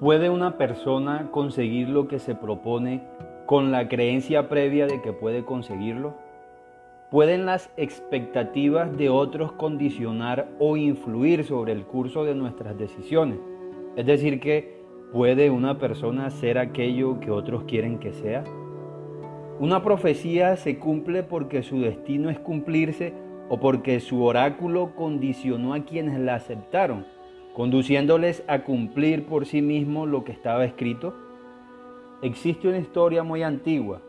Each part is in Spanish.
¿Puede una persona conseguir lo que se propone con la creencia previa de que puede conseguirlo? ¿Pueden las expectativas de otros condicionar o influir sobre el curso de nuestras decisiones? Es decir, que ¿puede una persona ser aquello que otros quieren que sea? Una profecía se cumple porque su destino es cumplirse o porque su oráculo condicionó a quienes la aceptaron conduciéndoles a cumplir por sí mismo lo que estaba escrito? Existe una historia muy antigua,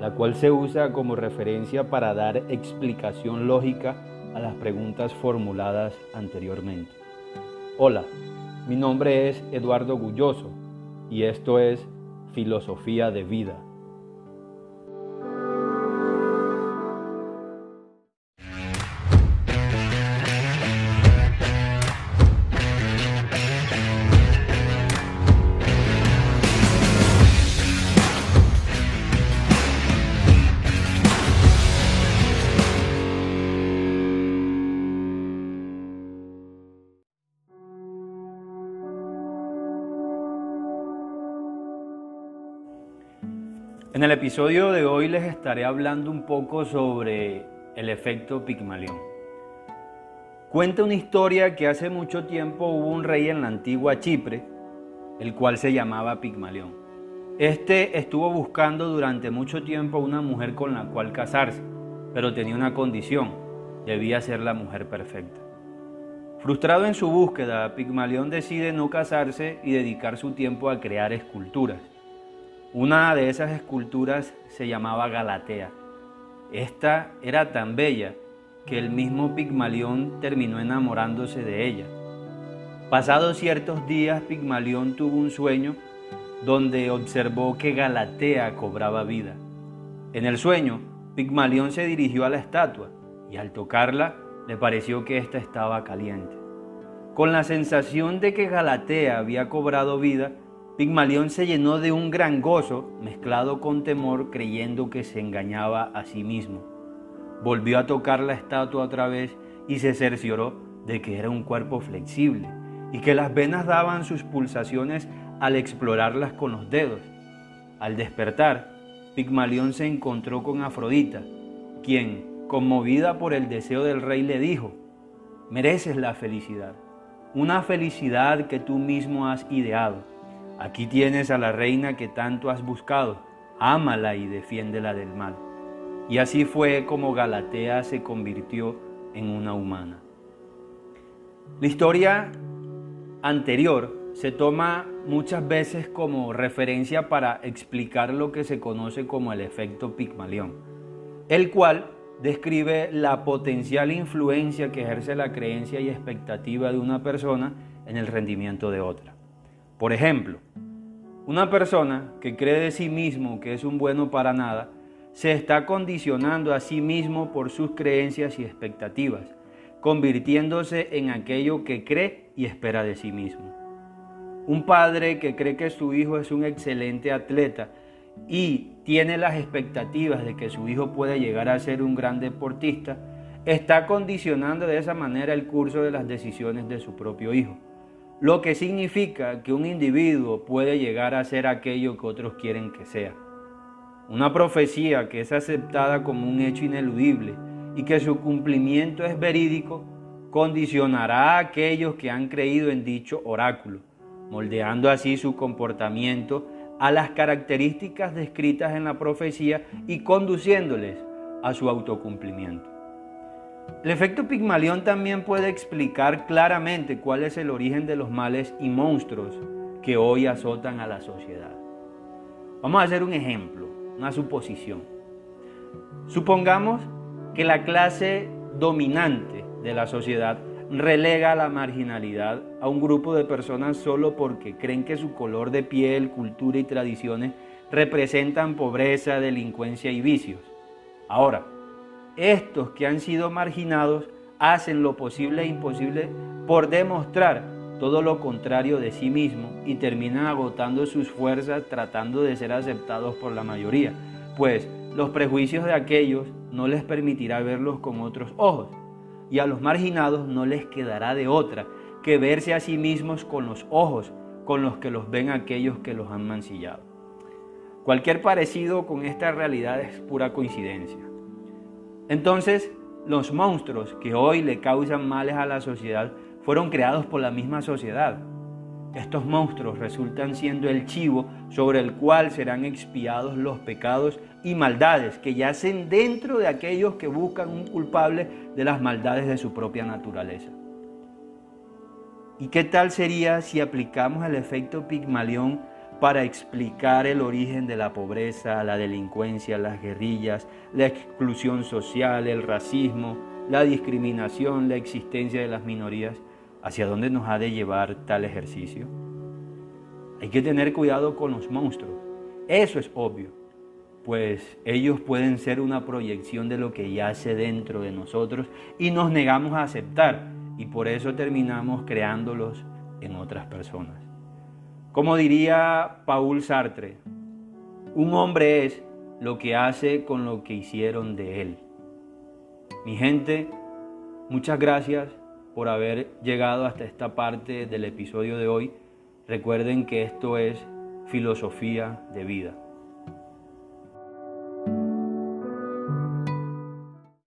la cual se usa como referencia para dar explicación lógica a las preguntas formuladas anteriormente. Hola, mi nombre es Eduardo Gulloso y esto es Filosofía de Vida. En el episodio de hoy les estaré hablando un poco sobre el efecto Pigmalión. Cuenta una historia que hace mucho tiempo hubo un rey en la antigua Chipre, el cual se llamaba Pigmalión. Este estuvo buscando durante mucho tiempo una mujer con la cual casarse, pero tenía una condición, debía ser la mujer perfecta. Frustrado en su búsqueda, Pigmalión decide no casarse y dedicar su tiempo a crear esculturas. Una de esas esculturas se llamaba Galatea. Esta era tan bella que el mismo Pigmalión terminó enamorándose de ella. Pasados ciertos días, Pigmalión tuvo un sueño donde observó que Galatea cobraba vida. En el sueño, Pigmalión se dirigió a la estatua y al tocarla le pareció que ésta estaba caliente. Con la sensación de que Galatea había cobrado vida, Pigmalión se llenó de un gran gozo mezclado con temor creyendo que se engañaba a sí mismo. Volvió a tocar la estatua otra vez y se cercioró de que era un cuerpo flexible y que las venas daban sus pulsaciones al explorarlas con los dedos. Al despertar, Pigmalión se encontró con Afrodita, quien, conmovida por el deseo del rey, le dijo, mereces la felicidad, una felicidad que tú mismo has ideado Aquí tienes a la reina que tanto has buscado, ámala y defiéndela del mal. Y así fue como Galatea se convirtió en una humana. La historia anterior se toma muchas veces como referencia para explicar lo que se conoce como el efecto Pigmalión, el cual describe la potencial influencia que ejerce la creencia y expectativa de una persona en el rendimiento de otra. Por ejemplo, una persona que cree de sí mismo que es un bueno para nada, se está condicionando a sí mismo por sus creencias y expectativas, convirtiéndose en aquello que cree y espera de sí mismo. Un padre que cree que su hijo es un excelente atleta y tiene las expectativas de que su hijo puede llegar a ser un gran deportista, está condicionando de esa manera el curso de las decisiones de su propio hijo lo que significa que un individuo puede llegar a ser aquello que otros quieren que sea. Una profecía que es aceptada como un hecho ineludible y que su cumplimiento es verídico, condicionará a aquellos que han creído en dicho oráculo, moldeando así su comportamiento a las características descritas en la profecía y conduciéndoles a su autocumplimiento. El efecto Pigmalión también puede explicar claramente cuál es el origen de los males y monstruos que hoy azotan a la sociedad. Vamos a hacer un ejemplo, una suposición. Supongamos que la clase dominante de la sociedad relega la marginalidad a un grupo de personas solo porque creen que su color de piel, cultura y tradiciones representan pobreza, delincuencia y vicios. Ahora, estos que han sido marginados hacen lo posible e imposible por demostrar todo lo contrario de sí mismo y terminan agotando sus fuerzas tratando de ser aceptados por la mayoría, pues los prejuicios de aquellos no les permitirá verlos con otros ojos y a los marginados no les quedará de otra que verse a sí mismos con los ojos con los que los ven aquellos que los han mancillado. Cualquier parecido con esta realidad es pura coincidencia. Entonces, los monstruos que hoy le causan males a la sociedad fueron creados por la misma sociedad. Estos monstruos resultan siendo el chivo sobre el cual serán expiados los pecados y maldades que yacen dentro de aquellos que buscan un culpable de las maldades de su propia naturaleza. ¿Y qué tal sería si aplicamos el efecto Pigmalión para explicar el origen de la pobreza, la delincuencia, las guerrillas, la exclusión social, el racismo, la discriminación, la existencia de las minorías? ¿Hacia dónde nos ha de llevar tal ejercicio? Hay que tener cuidado con los monstruos. Eso es obvio, pues ellos pueden ser una proyección de lo que yace dentro de nosotros y nos negamos a aceptar y por eso terminamos creándolos en otras personas. Como diría Paul Sartre, un hombre es lo que hace con lo que hicieron de él. Mi gente, muchas gracias por haber llegado hasta esta parte del episodio de hoy. Recuerden que esto es filosofía de vida.